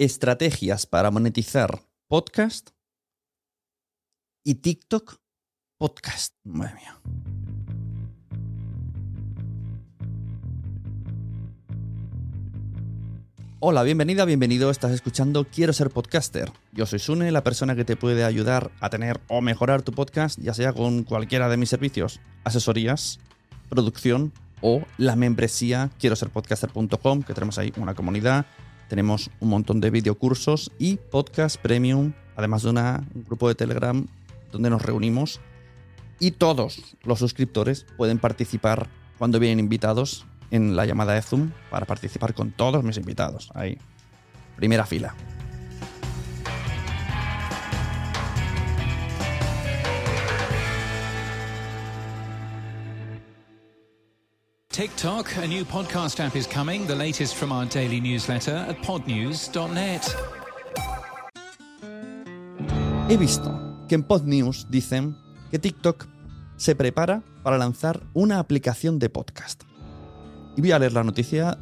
Estrategias para monetizar podcast y TikTok podcast. Madre mía. Hola, bienvenida, bienvenido. Estás escuchando Quiero ser podcaster. Yo soy Sune, la persona que te puede ayudar a tener o mejorar tu podcast, ya sea con cualquiera de mis servicios, asesorías, producción o la membresía quiero ser podcaster.com, que tenemos ahí una comunidad, tenemos un montón de videocursos y podcast premium, además de una, un grupo de Telegram donde nos reunimos y todos los suscriptores pueden participar cuando vienen invitados en la llamada de Zoom para participar con todos mis invitados. Ahí, primera fila. TikTok, a new podcast app is coming, the latest from our daily newsletter at podnews.net. He visto que en PodNews dicen que TikTok se prepara para lanzar una aplicación de podcast. Y voy a leer la noticia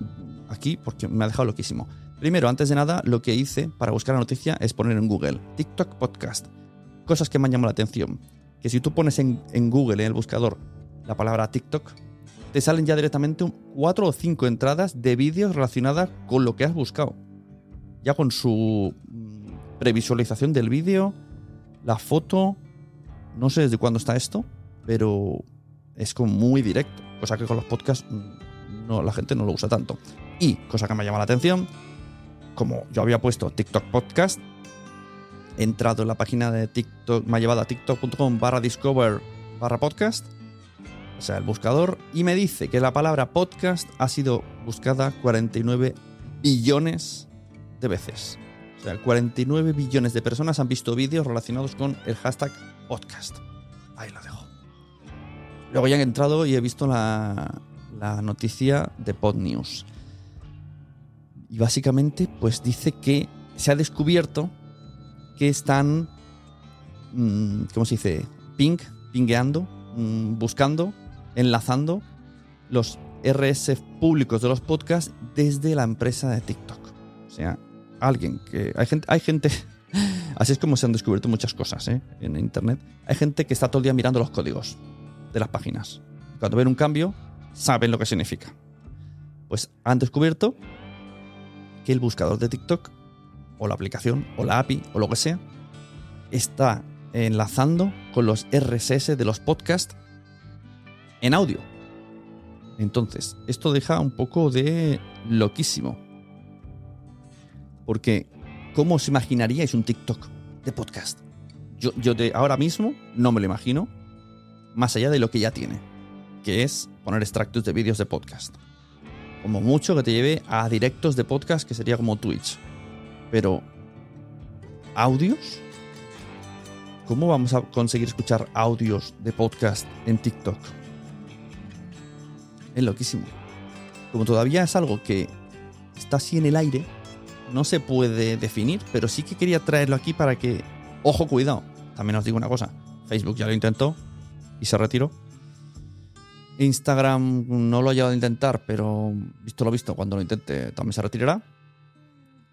aquí porque me ha dejado loquísimo. Primero, antes de nada, lo que hice para buscar la noticia es poner en Google TikTok Podcast. Cosas que me han llamado la atención. Que si tú pones en, en Google, en el buscador, la palabra TikTok, te salen ya directamente cuatro o cinco entradas de vídeos relacionadas con lo que has buscado. Ya con su mm, previsualización del vídeo, la foto. No sé desde cuándo está esto, pero es como muy directo. Cosa que con los podcasts mm, no, la gente no lo usa tanto. Y, cosa que me llama la atención, como yo había puesto TikTok Podcast, he entrado en la página de TikTok, me ha llevado a tiktok.com barra discover barra podcast, o sea, el buscador, y me dice que la palabra podcast ha sido buscada 49 billones de veces. O sea, 49 billones de personas han visto vídeos relacionados con el hashtag podcast. Ahí lo dejo. Luego ya he entrado y he visto la, la noticia de PodNews. Y básicamente, pues dice que se ha descubierto que están, mm, ¿cómo se dice? Ping, pingueando, mm, buscando, enlazando los RS públicos de los podcasts desde la empresa de TikTok. O sea, alguien que... Hay gente... Hay gente así es como se han descubierto muchas cosas ¿eh? en Internet. Hay gente que está todo el día mirando los códigos de las páginas. Cuando ven un cambio, saben lo que significa. Pues han descubierto que el buscador de TikTok, o la aplicación, o la API, o lo que sea, está enlazando con los RSS de los podcasts en audio. Entonces, esto deja un poco de loquísimo. Porque, ¿cómo os imaginaríais un TikTok de podcast? Yo, yo de ahora mismo no me lo imagino, más allá de lo que ya tiene, que es poner extractos de vídeos de podcast. Como mucho que te lleve a directos de podcast, que sería como Twitch. Pero, ¿audios? ¿Cómo vamos a conseguir escuchar audios de podcast en TikTok? Es loquísimo. Como todavía es algo que está así en el aire, no se puede definir, pero sí que quería traerlo aquí para que, ojo, cuidado. También os digo una cosa, Facebook ya lo intentó y se retiró. Instagram no lo ha llegado a intentar, pero visto lo visto, cuando lo intente también se retirará.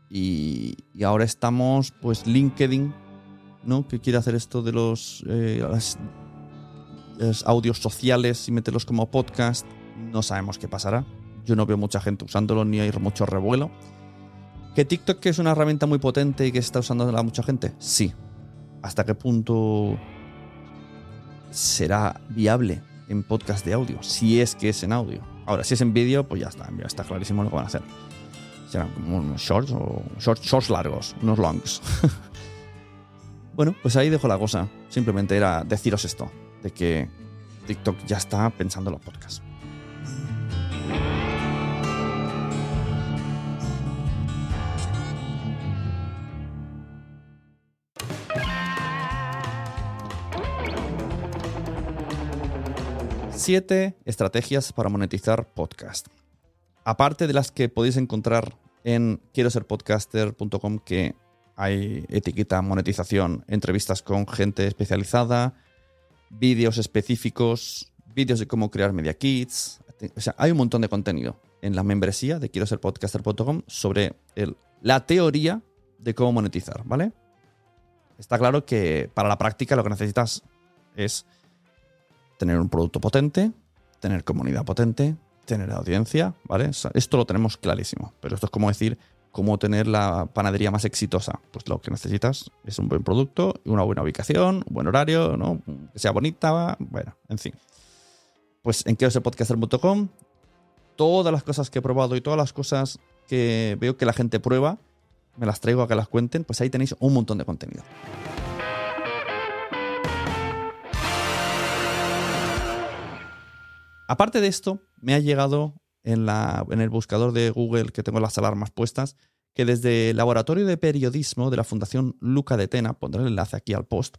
Y, y ahora estamos, pues, LinkedIn ¿no? Que quiere hacer esto de los, eh, los audios sociales y meterlos como podcast. No sabemos qué pasará. Yo no veo mucha gente usándolo ni hay mucho revuelo. ¿Que TikTok es una herramienta muy potente y que está usando la mucha gente? Sí. ¿Hasta qué punto será viable en podcast de audio? Si es que es en audio. Ahora, si es en vídeo, pues ya está, ya está clarísimo lo que van a hacer. Serán como unos shorts o shorts, shorts largos, unos longs. Bueno, pues ahí dejo la cosa. Simplemente era deciros esto, de que TikTok ya está pensando en los podcasts. Siete estrategias para monetizar podcast. Aparte de las que podéis encontrar en quiero ser podcaster.com que hay etiqueta monetización, entrevistas con gente especializada, vídeos específicos, vídeos de cómo crear media kits. O sea, hay un montón de contenido en la membresía de quiero ser podcaster.com sobre la teoría de cómo monetizar, ¿vale? Está claro que para la práctica lo que necesitas es tener un producto potente, tener comunidad potente, tener audiencia, ¿vale? Esto lo tenemos clarísimo, pero esto es como decir cómo tener la panadería más exitosa. Pues lo que necesitas es un buen producto, una buena ubicación, un buen horario, ¿no? Que sea bonita, bueno, en fin. Pues en quiero ser podcaster.com, todas las cosas que he probado y todas las cosas que veo que la gente prueba, me las traigo a que las cuenten, pues ahí tenéis un montón de contenido. Aparte de esto, me ha llegado en, el buscador de Google que tengo las alarmas puestas, que desde el Laboratorio de Periodismo de la Fundación Luca de Tena, pondré el enlace aquí al post,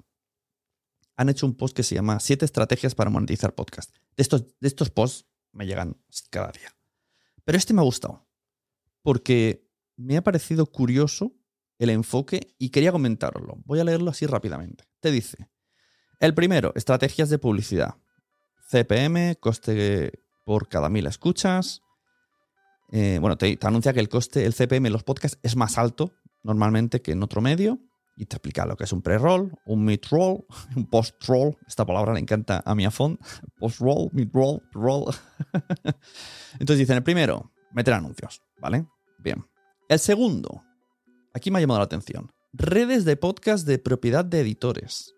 han hecho un post que se llama Siete estrategias para monetizar podcast. De estos, de estos posts me llegan cada día. Pero este me ha gustado, porque me ha parecido curioso el enfoque y quería comentarlo. Voy a leerlo así rápidamente. Te dice, el primero, estrategias de publicidad. CPM, coste por cada mil escuchas. Eh, bueno, te, anuncia que el coste, el CPM en los podcasts es más alto normalmente que en otro medio. Y te explica lo que es un pre-roll, un mid-roll, un post-roll. Esta palabra le encanta a mi afón. Post-roll, mid-roll, roll. Entonces dicen, el primero, meter anuncios, ¿vale? Bien. El segundo, aquí me ha llamado la atención. Redes de podcast de propiedad de editores.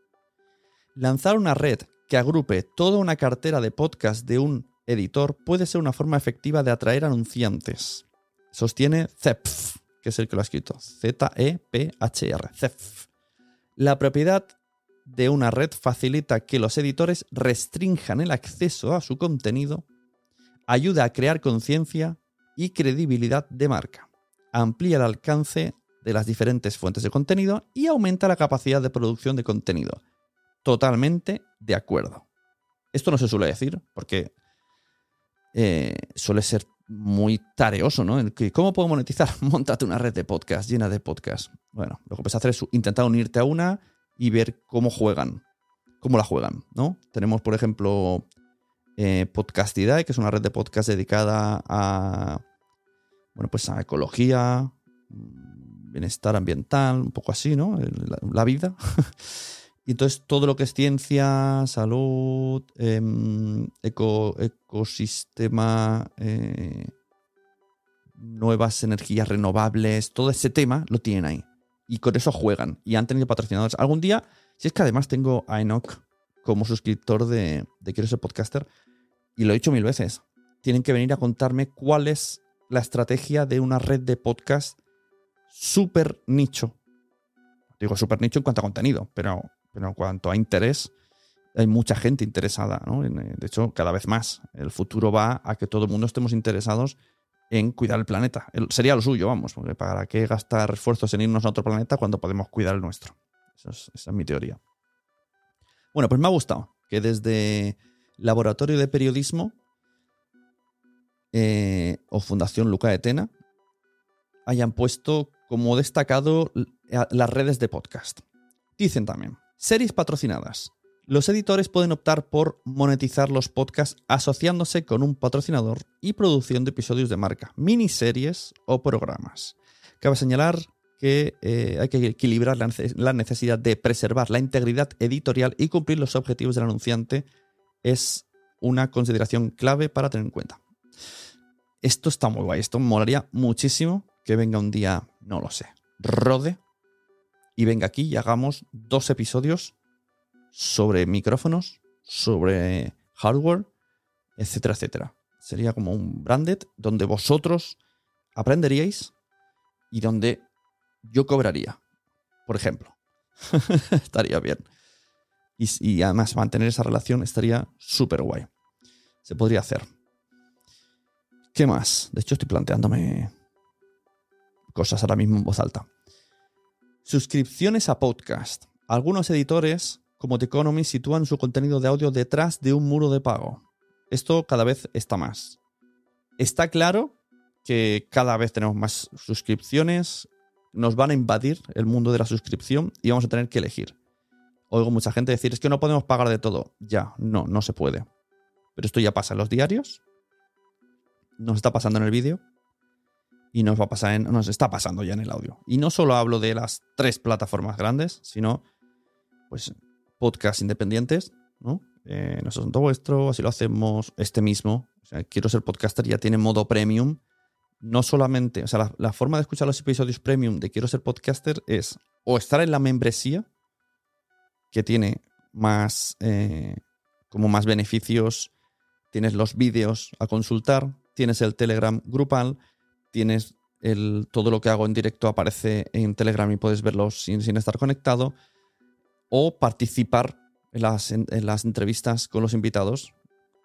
Lanzar una red que agrupe toda una cartera de podcast de un editor puede ser una forma efectiva de atraer anunciantes. Sostiene Zepf, que es el que lo ha escrito. Z-E-P-H-R. Zepf. La propiedad de una red facilita que los editores restrinjan el acceso a su contenido, ayuda a crear conciencia y credibilidad de marca, amplía el alcance de las diferentes fuentes de contenido y aumenta la capacidad de producción de contenido. Totalmente de acuerdo. Esto no se suele decir porque eh, suele ser muy tareoso, ¿no? ¿Cómo puedo monetizar? Móntate una red de podcast llena de podcast. Bueno, lo que puedes hacer es intentar unirte a una y ver cómo juegan, cómo la juegan, ¿no? Tenemos, por ejemplo, eh, Podcastidae, que es una red de podcast dedicada a, bueno, pues a ecología, bienestar ambiental, un poco así, ¿no? La vida. Y entonces todo lo que es ciencia, salud, eco, ecosistema, eh, nuevas energías renovables, todo ese tema lo tienen ahí. Y con eso juegan. Y han tenido patrocinadores. Algún día, si es que además tengo a Enoch como suscriptor de, de Quiero ser podcaster, y lo he dicho mil veces, tienen que venir a contarme cuál es la estrategia de una red de podcast súper nicho. Digo súper nicho en cuanto a contenido, pero, pero en cuanto a interés, hay mucha gente interesada, ¿no? Eh, de hecho, cada vez más. El futuro va a que todo el mundo estemos interesados en cuidar el planeta. sería lo suyo, vamos, porque para qué gastar esfuerzos en irnos a otro planeta cuando podemos cuidar el nuestro. esa es mi teoría. Bueno, pues me ha gustado que desde Laboratorio de Periodismo eh, o Fundación Luca de Tena hayan puesto como destacado las redes de podcast. Dicen también, series patrocinadas. Los editores pueden optar por monetizar los podcasts asociándose con un patrocinador y produciendo episodios de marca, miniseries o programas. Cabe señalar que eh, hay que equilibrar la necesidad de preservar la integridad editorial y cumplir los objetivos del anunciante. Es una consideración clave para tener en cuenta. Esto está muy guay, esto molaría muchísimo que venga un día, no lo sé, rode y venga aquí y hagamos dos episodios sobre micrófonos, sobre hardware, etcétera, etcétera. Sería como un branded donde vosotros aprenderíais y donde yo cobraría, por ejemplo. estaría bien. Y, además mantener esa relación estaría súper guay. Se podría hacer. ¿Qué más? De hecho, estoy planteándome cosas ahora mismo en voz alta. Suscripciones a podcast. Algunos editores, como The Economy, sitúan su contenido de audio detrás de un muro de pago. Esto cada vez está más. Está claro que cada vez tenemos más suscripciones, nos van a invadir el mundo de la suscripción y vamos a tener que elegir. Oigo mucha gente decir, es que no podemos pagar de todo. Ya, no, no se puede. Pero esto ya pasa en los diarios, nos está pasando en el vídeo y nos va a pasar en, nos está pasando ya en el audio. Y no solo hablo de las tres plataformas grandes, sino pues podcasts independientes, ¿no? Eh, no asunto vuestro, así lo hacemos este mismo. Quiero ser podcaster ya tiene modo premium. No solamente, o sea, la, forma de escuchar los episodios premium de quiero ser podcaster es o estar en la membresía, que tiene más, eh, como más beneficios, tienes los vídeos a consultar, tienes el Telegram grupal, tienes todo lo que hago en directo aparece en Telegram y puedes verlo sin, estar conectado, o participar en las, en, las, entrevistas con los invitados,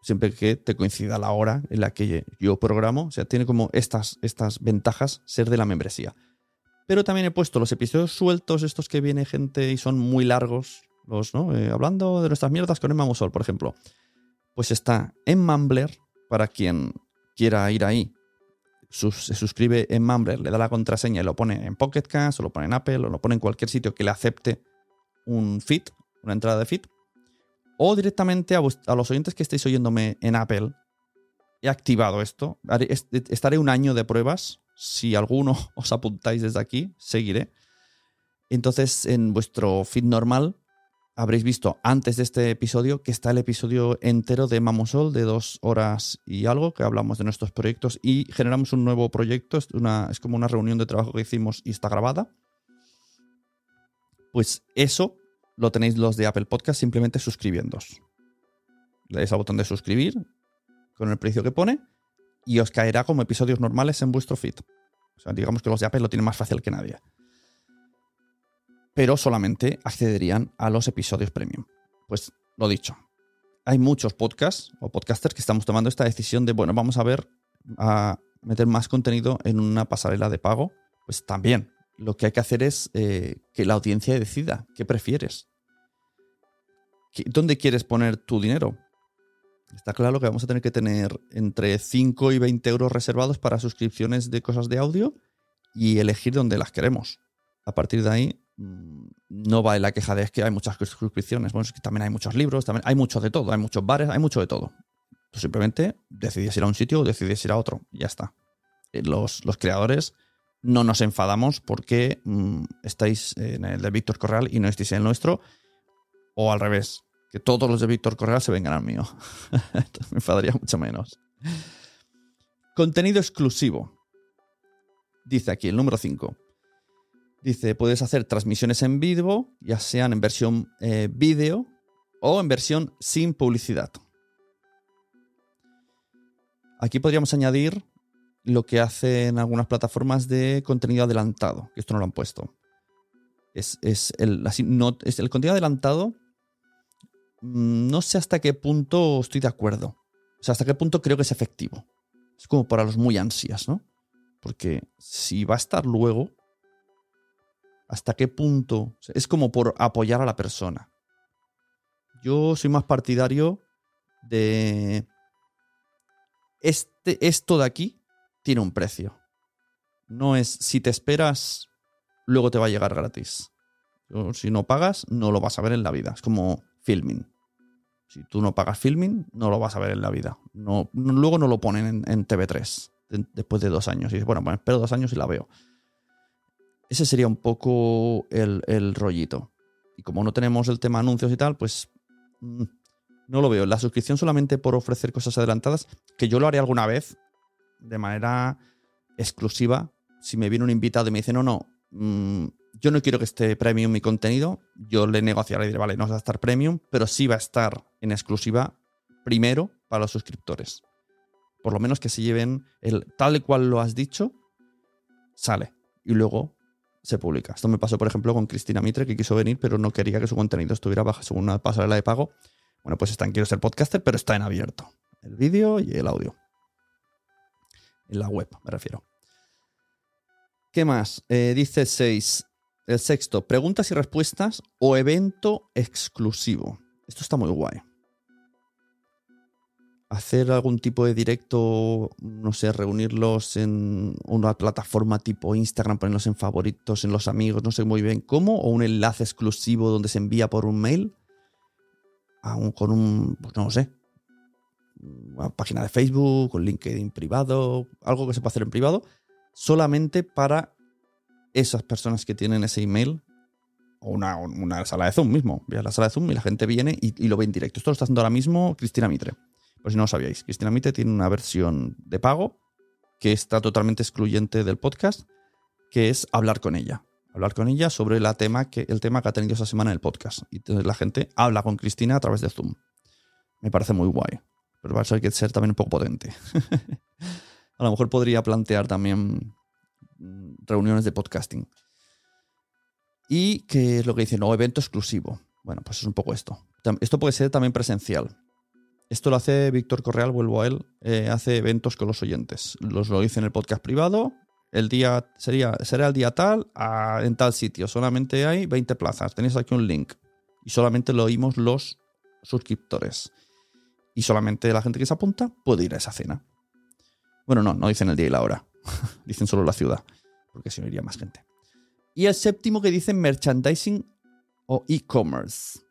siempre que te coincida la hora en la que yo programo. O sea, tiene como estas, estas ventajas ser de la membresía. Pero también he puesto los episodios sueltos, estos que viene gente y son muy largos, los, ¿no? Eh, hablando de nuestras mierdas con Emma Musol, por ejemplo. Pues está en Mumbler, para quien quiera ir ahí, se suscribe en Mumbler, le da la contraseña y lo pone en Pocket Cast, o lo pone en Apple, o lo pone en cualquier sitio que le acepte un feed, una entrada de feed, o directamente a, los oyentes que estéis oyéndome en Apple, he activado esto. estaré un año de pruebas. Si alguno os apuntáis desde aquí, seguiré. Entonces, en vuestro feed normal habréis visto antes de este episodio que está el episodio entero de Mamosol de dos horas y algo, que hablamos de nuestros proyectos y generamos un nuevo proyecto. Es, una, es como una reunión de trabajo que hicimos y está grabada. Pues eso lo tenéis los de Apple Podcast simplemente suscribiéndos. Le dais al botón de suscribir con el precio que pone y os caerá como episodios normales en vuestro feed. O sea, digamos que los de Apple lo tienen más fácil que nadie pero solamente accederían a los episodios premium. Pues lo dicho, hay muchos podcasts o podcasters que estamos tomando esta decisión de, bueno, vamos a ver, a meter más contenido en una pasarela de pago. Pues también lo que hay que hacer es eh, que la audiencia decida qué prefieres. ¿Dónde quieres poner tu dinero? Está claro que vamos a tener que tener entre 5 y 20 euros reservados para suscripciones de cosas de audio y elegir dónde las queremos. A partir de ahí no va en la queja de es que hay muchas suscripciones. Bueno, es que también hay muchos libros, hay mucho de todo, hay muchos bares, hay mucho de todo. Tú simplemente decidís ir a un sitio o decidís ir a otro. Ya está. Eh, los, creadores no nos enfadamos porque mm, estáis en el de Víctor Correal y no estáis en el nuestro. O al revés, que todos los de Víctor Correal se vengan al mío. me enfadaría mucho menos. Contenido exclusivo. Dice aquí el número 5. Dice, puedes hacer transmisiones en vivo, ya sean en versión eh, vídeo o en versión sin publicidad. Aquí podríamos añadir lo que hacen algunas plataformas de contenido adelantado, que esto no lo han puesto. Es, el, no, es el contenido adelantado. Mm, no sé hasta qué punto estoy de acuerdo. O sea, hasta qué punto creo que es efectivo. Es como para los muy ansias, ¿no? Porque si va a estar luego, ¿hasta qué punto? Es como por apoyar a la persona. Yo soy más partidario de... Este, esto de aquí tiene un precio. No es si te esperas, luego te va a llegar gratis. si no pagas, no lo vas a ver en la vida. Es como filming. Si tú no pagas filming, no lo vas a ver en la vida. No, luego no lo ponen en, TV3 después de dos años. Y dices, bueno, pues espero dos años y la veo. Ese sería un poco el, rollito. Y como no tenemos el tema anuncios y tal, pues mm, no lo veo. La suscripción solamente por ofrecer cosas adelantadas, que yo lo haré alguna vez de manera exclusiva. Si me viene un invitado y me dice, no, no, mm, yo no quiero que esté premium mi contenido, yo le negociaré y diré, vale, no va a estar premium, pero sí va a estar en exclusiva primero para los suscriptores. Por lo menos que se lleven el tal y cual lo has dicho, sale. Y luego se publica. Esto me pasó, por ejemplo, con Cristina Mitre, que quiso venir, pero no quería que su contenido estuviera bajo una pasarela de pago. Bueno, pues está en Quiero ser podcaster, pero está en abierto. El vídeo y el audio. En la web, me refiero. ¿Qué más? Eh, dice 6. El sexto, preguntas y respuestas o evento exclusivo. Esto está muy guay. Hacer algún tipo de directo, no sé, reunirlos en una plataforma tipo Instagram, ponerlos en favoritos, en los amigos, no sé muy bien cómo, o un enlace exclusivo donde se envía por un mail, con un, pues no sé, una página de Facebook, un LinkedIn privado, algo que se pueda hacer en privado, solamente para esas personas que tienen ese email o una, sala de Zoom mismo. Veas la sala de Zoom y la gente viene y, lo ve en directo. Esto lo está haciendo ahora mismo Cristina Mitre. Si no lo sabíais, Cristina Mitre tiene una versión de pago que está totalmente excluyente del podcast, que es hablar con ella. Hablar con ella sobre la tema que, el tema que ha tenido esa semana en el podcast. Y entonces la gente habla con Cristina a través de Zoom. Me parece muy guay. Pero va a ser que ser también un poco potente. a lo mejor podría plantear también Mm, reuniones de podcasting. Y que es lo que dicen, no, evento exclusivo. Bueno, pues es un poco esto. Esto puede ser también presencial. Esto lo hace Víctor Correal, vuelvo a él, eh, hace eventos con los oyentes. Los lo dice en el podcast privado. El día sería, será el día tal, en tal sitio. Solamente hay 20 plazas. Tenéis aquí un link. Y solamente lo oímos los suscriptores. Y solamente la gente que se apunta puede ir a esa cena. Bueno, no, no dicen el día y la hora. dicen solo la ciudad, porque si no iría más gente. Y el séptimo que dicen merchandising o e-commerce.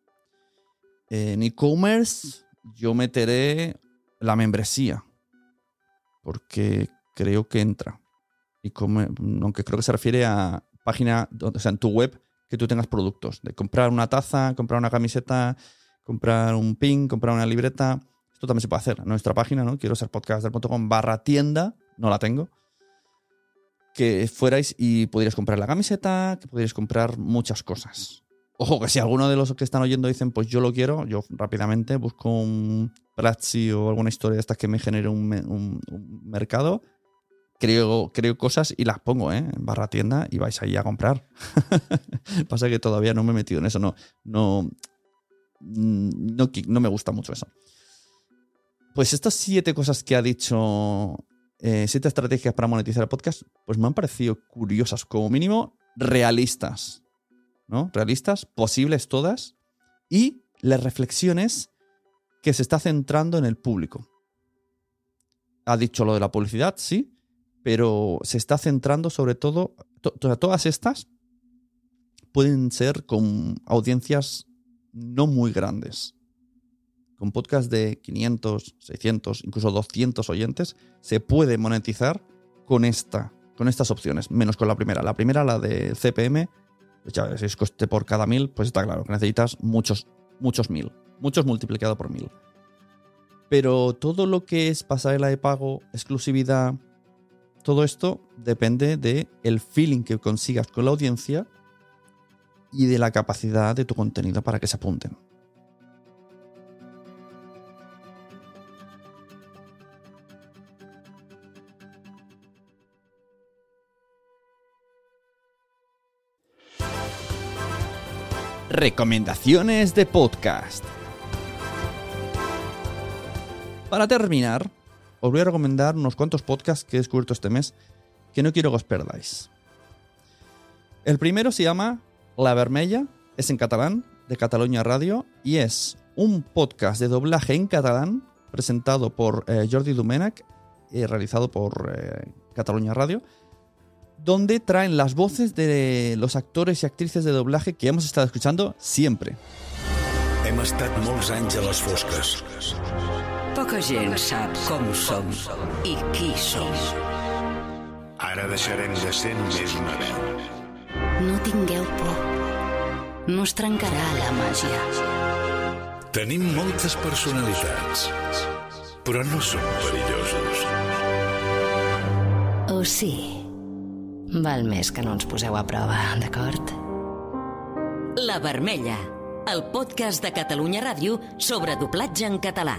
En e-commerce yo meteré la membresía, porque creo que entra. Y aunque creo que se refiere a página, o sea, en tu web, que tú tengas productos. De comprar una taza, comprar una camiseta, comprar un pin, comprar una libreta. Esto también se puede hacer en nuestra página, ¿no? Quiero ser podcaster.com barra tienda, no la tengo que fuerais y pudierais comprar la camiseta, que pudierais comprar muchas cosas. Ojo, que si alguno de los que están oyendo dicen, pues yo lo quiero, yo rápidamente busco un Platzi o alguna historia de estas que me genere un, mercado, creo, creo cosas y las pongo ¿eh? en barra tienda y vais ahí a comprar. Pasa que todavía no me he metido en eso, no, no, no, no me gusta mucho eso. Pues estas siete cosas que ha dicho eh, siete estrategias para monetizar el podcast, pues me han parecido curiosas, como mínimo realistas. ¿No? Realistas, posibles todas. Y las reflexiones que se está centrando en el público. Ha dicho lo de la publicidad, sí, pero se está centrando sobre todo. todas estas pueden ser con audiencias no muy grandes con podcast de 500, 600, incluso 200 oyentes, se puede monetizar con, esta, con estas opciones, menos con la primera. La primera, la de CPM, pues si es coste por cada mil, pues está claro que necesitas muchos, muchos mil, muchos multiplicado por mil. Pero todo lo que es pasarela de pago, exclusividad, todo esto depende de el feeling que consigas con la audiencia y de la capacidad de tu contenido para que se apunten. Recomendaciones de podcast. Para terminar, os voy a recomendar unos cuantos podcasts que he descubierto este mes que no quiero que os perdáis. El primero se llama La Vermella, es en catalán, de Cataluña Radio, y es un podcast de doblaje en catalán presentado por eh, Jordi Domènech y realizado por eh, Cataluña Radio, donde traen las voces de los actores y actrices de doblaje que hemos estado escuchando siempre. Hem estat molts anys a les fosques. Poca gent sap com som i qui som. Ara deixarem de ser més una veu. No tingueu por. No es trencarà la màgia. Tenim moltes personalitats, però no som perillosos. O sí? Val més que no ens poseu a prova, d'acord? La Vermella, el podcast de Catalunya Ràdio sobre doblatge en català.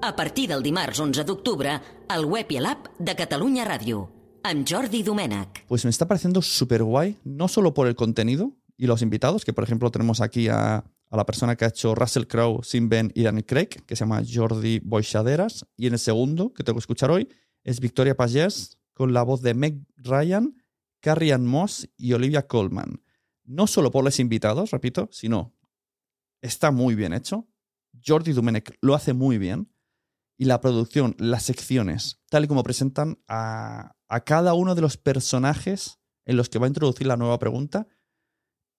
A partir del dimarts 11 d'octubre, al web i a l'app de Catalunya Ràdio, amb Jordi Domènech. Pues me está pareciendo súper guay, no solo por el contenido y los invitados, que por ejemplo tenemos aquí a, a la persona que ha hecho Russell Crowe, Sin Ben y Daniel Craig, que se llama Jordi Boixaderas, y en el segundo, que tengo que escuchar hoy, es Victoria Pagés, con la voz de Meg Ryan, Carrie Ann Moss y Olivia Colman. No solo por los invitados, repito, sino está muy bien hecho. Jordi Domenech lo hace muy bien. Y la producción, las secciones, tal y como presentan a, cada uno de los personajes en los que va a introducir la nueva pregunta,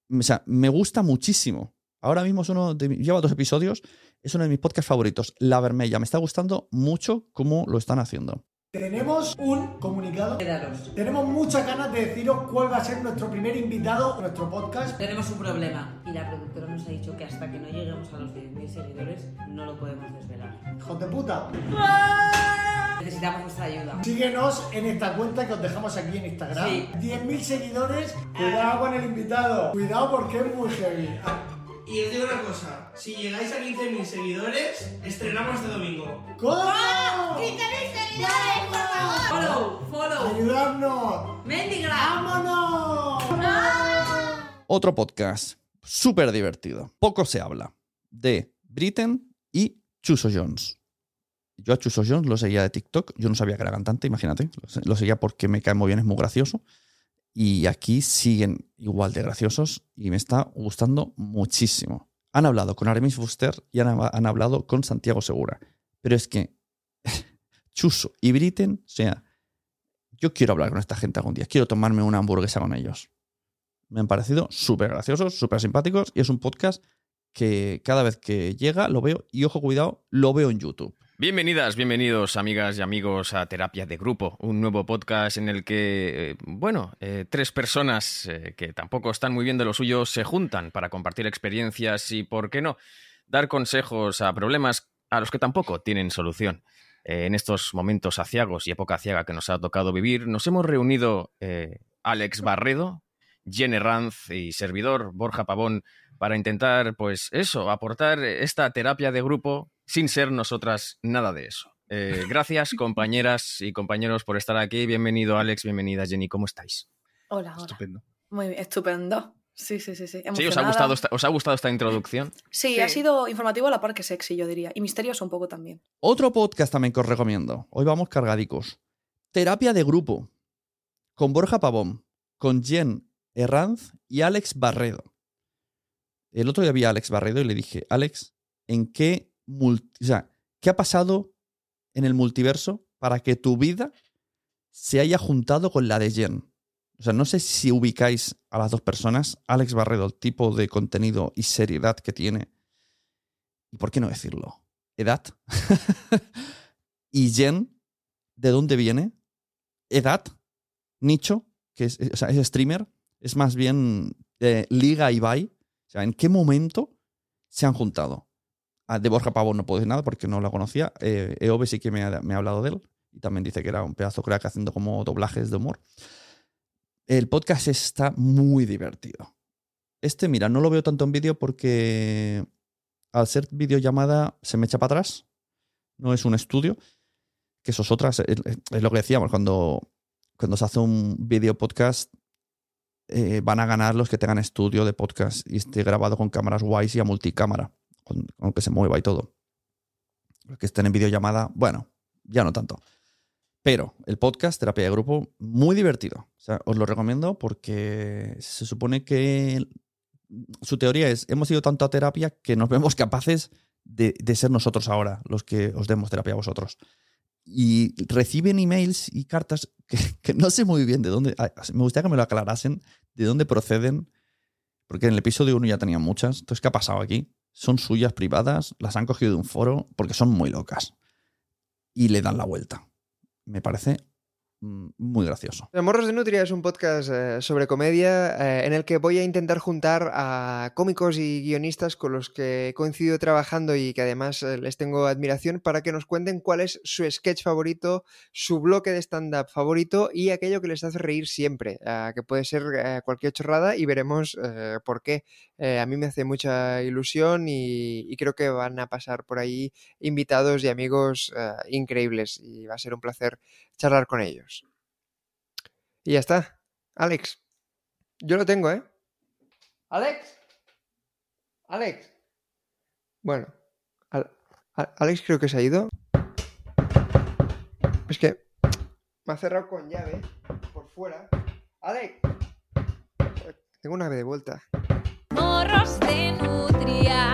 o sea, me gusta muchísimo. Ahora mismo es uno de, lleva dos episodios, es uno de mis podcasts favoritos. La Vermella, me está gustando mucho cómo lo están haciendo. Tenemos un comunicado. Tenemos muchas ganas de deciros cuál va a ser nuestro primer invitado a nuestro podcast. Tenemos un problema y la productora nos ha dicho que hasta que no lleguemos a los 10.000 seguidores no lo podemos desvelar. Hijos de puta. Necesitamos vuestra ayuda. Síguenos en esta cuenta que os dejamos aquí en Instagram. Sí. 10.000 seguidores. Cuidado con el invitado. Cuidado porque es muy heavy. Ah, Y os digo una cosa, si llegáis a 15.000 seguidores, estrenamos este domingo. ¿Cómo? Follow, follow. ¡Ayudarnos! Mendigra. ¡Vámonos! Otro podcast súper divertido. Poco se habla de Britain y Chuso Jones. Yo a Chuso Jones lo seguía de TikTok. Yo no sabía que era cantante, imagínate. Lo seguía porque me cae muy bien, es muy gracioso. Y aquí siguen igual de graciosos y me está gustando muchísimo. Han hablado con Aramis Fuster y han, hablado con Santiago Segura. Pero es que Chuso y Britain, o sea, yo quiero hablar con esta gente algún día. Quiero tomarme una hamburguesa con ellos. Me han parecido súper graciosos, súper simpáticos y es un podcast que cada vez que llega lo veo y ojo cuidado, lo veo en YouTube. Bienvenidas, bienvenidos amigas y amigos a Terapia de Grupo, un nuevo podcast en el que, eh, bueno, eh, tres personas eh, que tampoco están muy bien de lo suyo se juntan para compartir experiencias y, ¿por qué no?, dar consejos a problemas a los que tampoco tienen solución. En estos momentos aciagos y época ciaga que nos ha tocado vivir, nos hemos reunido Alex Barredo, Jenny Ranz y servidor Borja Pavón para intentar, pues eso, aportar esta terapia de grupo sin ser nosotras nada de eso. Eh, gracias, compañeras y compañeros, por estar aquí. Bienvenido, Alex. Bienvenida, Jenny. ¿Cómo estáis? Hola, hola. Estupendo. Muy bien, estupendo. Sí, sí, sí, sí. ¿Sí? ¿Os ha, gustado esta, ¿Os ha gustado esta introducción? Sí, Sí. ha sido informativo a la par que sexy, yo diría. Y misterioso un poco también. Otro podcast también que os recomiendo. Hoy vamos cargadicos. Terapia de grupo. Con Borja Pavón, con Jen Herranz y Alex Barredo. El otro día vi a Alex Barredo y le dije, Alex, ¿en qué, mul- o sea, ¿qué ha pasado en el multiverso para que tu vida se haya juntado con la de Jen? O sea, no sé si ubicáis a las dos personas. Alex Barredo, el tipo de contenido y seriedad que tiene. ¿Y por qué no decirlo? Edad. y Jen, ¿de dónde viene? Edad. Nicho, que es, o sea, es streamer. Es más bien eh, Liga Ibai. O sea, ¿en qué momento se han juntado? Ah, de Borja Pavón no puedo decir nada porque no la conocía. Eh, Eove sí que me ha, hablado de él. Y también dice que era un pedazo crack haciendo como doblajes de humor. El podcast está muy divertido. Este, mira, no lo veo tanto en vídeo porque al ser videollamada se me echa para atrás. No es un estudio. Que eso es otra. Es, es lo que decíamos. Cuando, cuando se hace un video podcast, eh, van a ganar los que tengan estudio de podcast y esté grabado con cámaras guays y a multicámara, con, que se mueva y todo. Los que estén en videollamada, bueno, ya no tanto. Pero el podcast, terapia de grupo, muy divertido. Os lo recomiendo porque se supone que su teoría es, hemos ido tanto a terapia que nos vemos capaces de, ser nosotros ahora los que os demos terapia a vosotros. Y reciben emails y cartas que, que no sé muy bien de dónde, me gustaría que me lo aclarasen, de dónde proceden, porque en el episodio 1 ya tenían muchas. Entonces, ¿qué ha pasado aquí? Son suyas privadas, las han cogido de un foro porque son muy locas. Y le dan la vuelta. Me parece muy gracioso. Morros de Nutria es un podcast eh, sobre comedia eh, en el que voy a intentar juntar a cómicos y guionistas con los que he coincidido trabajando y que además eh, les tengo admiración para que nos cuenten cuál es su sketch favorito, su bloque de stand-up favorito y aquello que les hace reír siempre, eh, que puede ser eh, cualquier chorrada y veremos eh, por qué. Eh, a mí me hace mucha ilusión y, y creo que van a pasar por ahí invitados y amigos eh, increíbles y va a ser un placer charlar con ellos. Y ya está. Alex, yo lo tengo, ¿eh? Alex. Alex. Bueno, Al- Al- Alex creo que se ha ido. Es que me ha cerrado con llave por fuera. Alex. Tengo una ave de vuelta. Morros de nutria.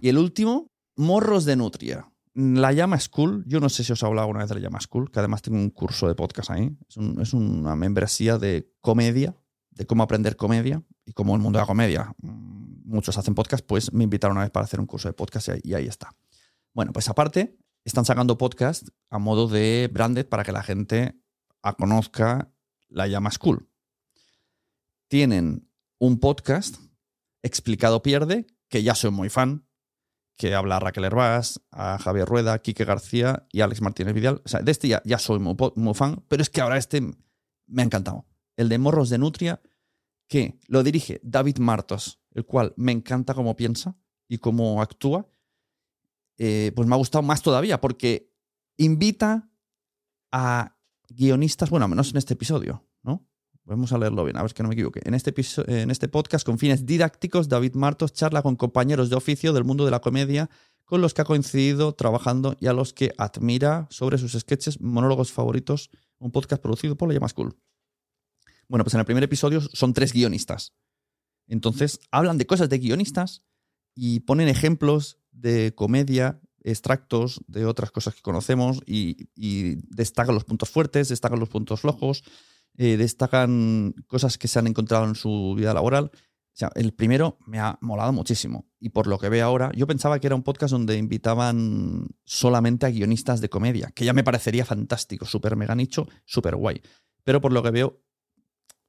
Y el último, Morros de Nutria. La Llama School, yo no sé si os he hablado alguna vez de la Llama School, que además tengo un curso de podcast ahí. Es, un- es una membresía de comedia, de cómo aprender comedia. Y como el mundo de la comedia, mm, muchos hacen podcast, pues me invitaron una vez para hacer un curso de podcast y ahí, y ahí está. Bueno, pues aparte, están sacando podcast a modo de branded para que la gente a- conozca la Llama School. Tienen un podcast, Explicado Pierde, que ya soy muy fan, que habla a Raquel Hervás, a Javier Rueda, a Quique García y Alex Martínez Vidal. O sea, de este ya, ya soy muy fan, pero es que ahora este me ha encantado. El de Morros de Nutria, que lo dirige David Martos, el cual me encanta cómo piensa y cómo actúa. Eh, pues me ha gustado más todavía, porque invita a guionistas, bueno, menos en este episodio, ¿no? Vamos a leerlo bien, a ver que no me equivoque. En este, en este podcast, con fines didácticos, David Martos charla con compañeros de oficio del mundo de la comedia con los que ha coincidido trabajando y a los que admira sobre sus sketches, monólogos favoritos, un podcast producido por La Llama School. Bueno, pues en el primer episodio son tres guionistas. Entonces, hablan de cosas de guionistas y ponen ejemplos de comedia, extractos de otras cosas que conocemos y, destacan los puntos fuertes, destacan los puntos flojos, eh, destacan cosas que se han encontrado en su vida laboral. O sea, el primero me ha molado muchísimo. Y por lo que veo ahora, yo pensaba que era un podcast donde invitaban solamente a guionistas de comedia, que ya me parecería fantástico, súper mega nicho, súper guay. Pero por lo que veo,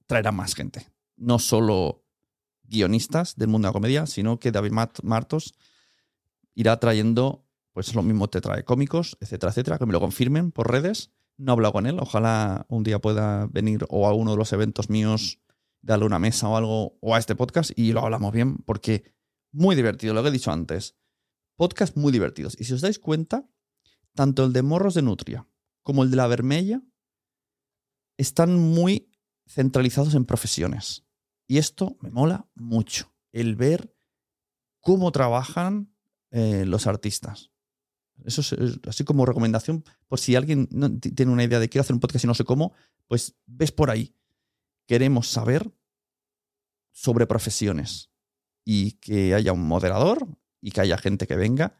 traerá más gente. No solo guionistas del mundo de la comedia, sino que David Mart- Martos irá trayendo, pues lo mismo te trae cómicos, etcétera, etcétera, que me lo confirmen por redes. No he hablado con él, ojalá un día pueda venir o a uno de los eventos míos, darle una mesa o algo, o a este podcast y lo hablamos bien, porque muy divertido, lo que he dicho antes. Podcast muy divertidos. Y si os dais cuenta, tanto el de Morros de Nutria como el de La Vermella están muy centralizados en profesiones. Y esto me mola mucho, el ver cómo trabajan eh, los artistas. Eso es, así como recomendación, por si alguien no tiene una idea de quiero hacer un podcast y no sé cómo, pues ves por ahí. Queremos saber sobre profesiones y que haya un moderador y que haya gente que venga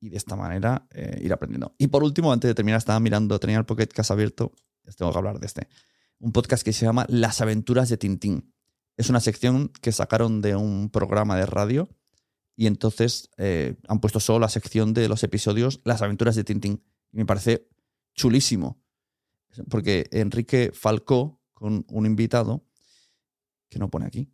y de esta manera eh, ir aprendiendo. Y por último, antes de terminar, estaba mirando, tenía el Pocket Cast abierto, les tengo que hablar de este. Un podcast que se llama Las aventuras de Tintín. Es una sección que sacaron de un programa de radio y entonces eh, han puesto solo la sección de los episodios Las aventuras de Tintín. Me parece chulísimo. Porque Enrique Falcó, con un invitado, que no pone aquí,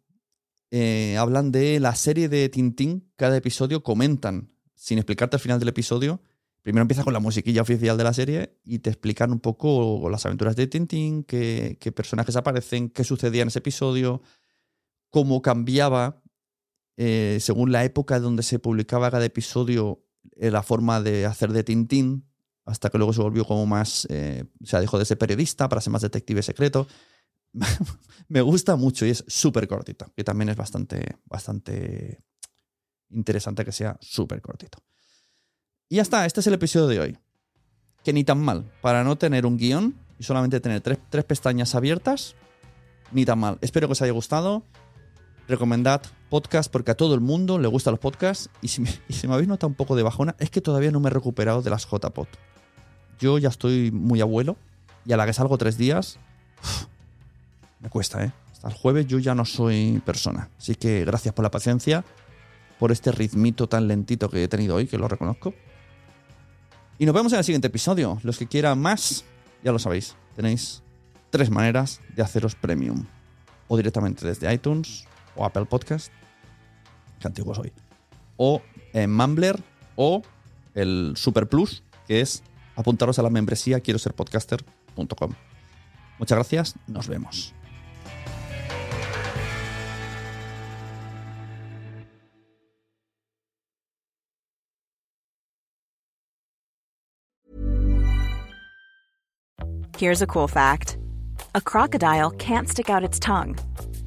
eh, hablan de la serie de Tintín. Cada episodio comentan, sin explicarte al final del episodio. Primero empieza con la musiquilla oficial de la serie y te explican un poco las aventuras de Tintín, qué, qué personajes aparecen, qué sucedía en ese episodio, cómo cambiaba eh, según la época donde se publicaba cada episodio eh, la forma de hacer de Tintín. hasta que luego se volvió como más, eh, o sea, dejó de ser periodista para ser más detective secreto. Me gusta mucho y es súper cortito, que también es bastante, bastante interesante que sea súper cortito. Y ya está, este es el episodio de hoy. Que ni tan mal, para no tener un guion y solamente tener tres, tres pestañas abiertas, ni tan mal. Espero que os haya gustado. Recomendad podcast porque a todo el mundo le gustan los podcasts. Y si me, y si me habéis notado un poco de bajona, es que todavía no me he recuperado de las JPod. Yo ya estoy muy abuelo y a la que salgo tres días, me cuesta, ¿eh? Hasta el jueves yo ya no soy persona. Así que gracias por la paciencia, por este ritmito tan lentito que he tenido hoy, que lo reconozco. Y nos vemos en el siguiente episodio. Los que quieran más, ya lo sabéis. Tenéis tres maneras de haceros premium. O directamente desde iTunes o Apple Podcast. Qué antiguo soy. O en Mumbler o el Super Plus, que es apuntaros a la membresía quiero ser podcaster.com. Muchas gracias, nos vemos. Here's a cool fact a crocodile can't stick out its tongue.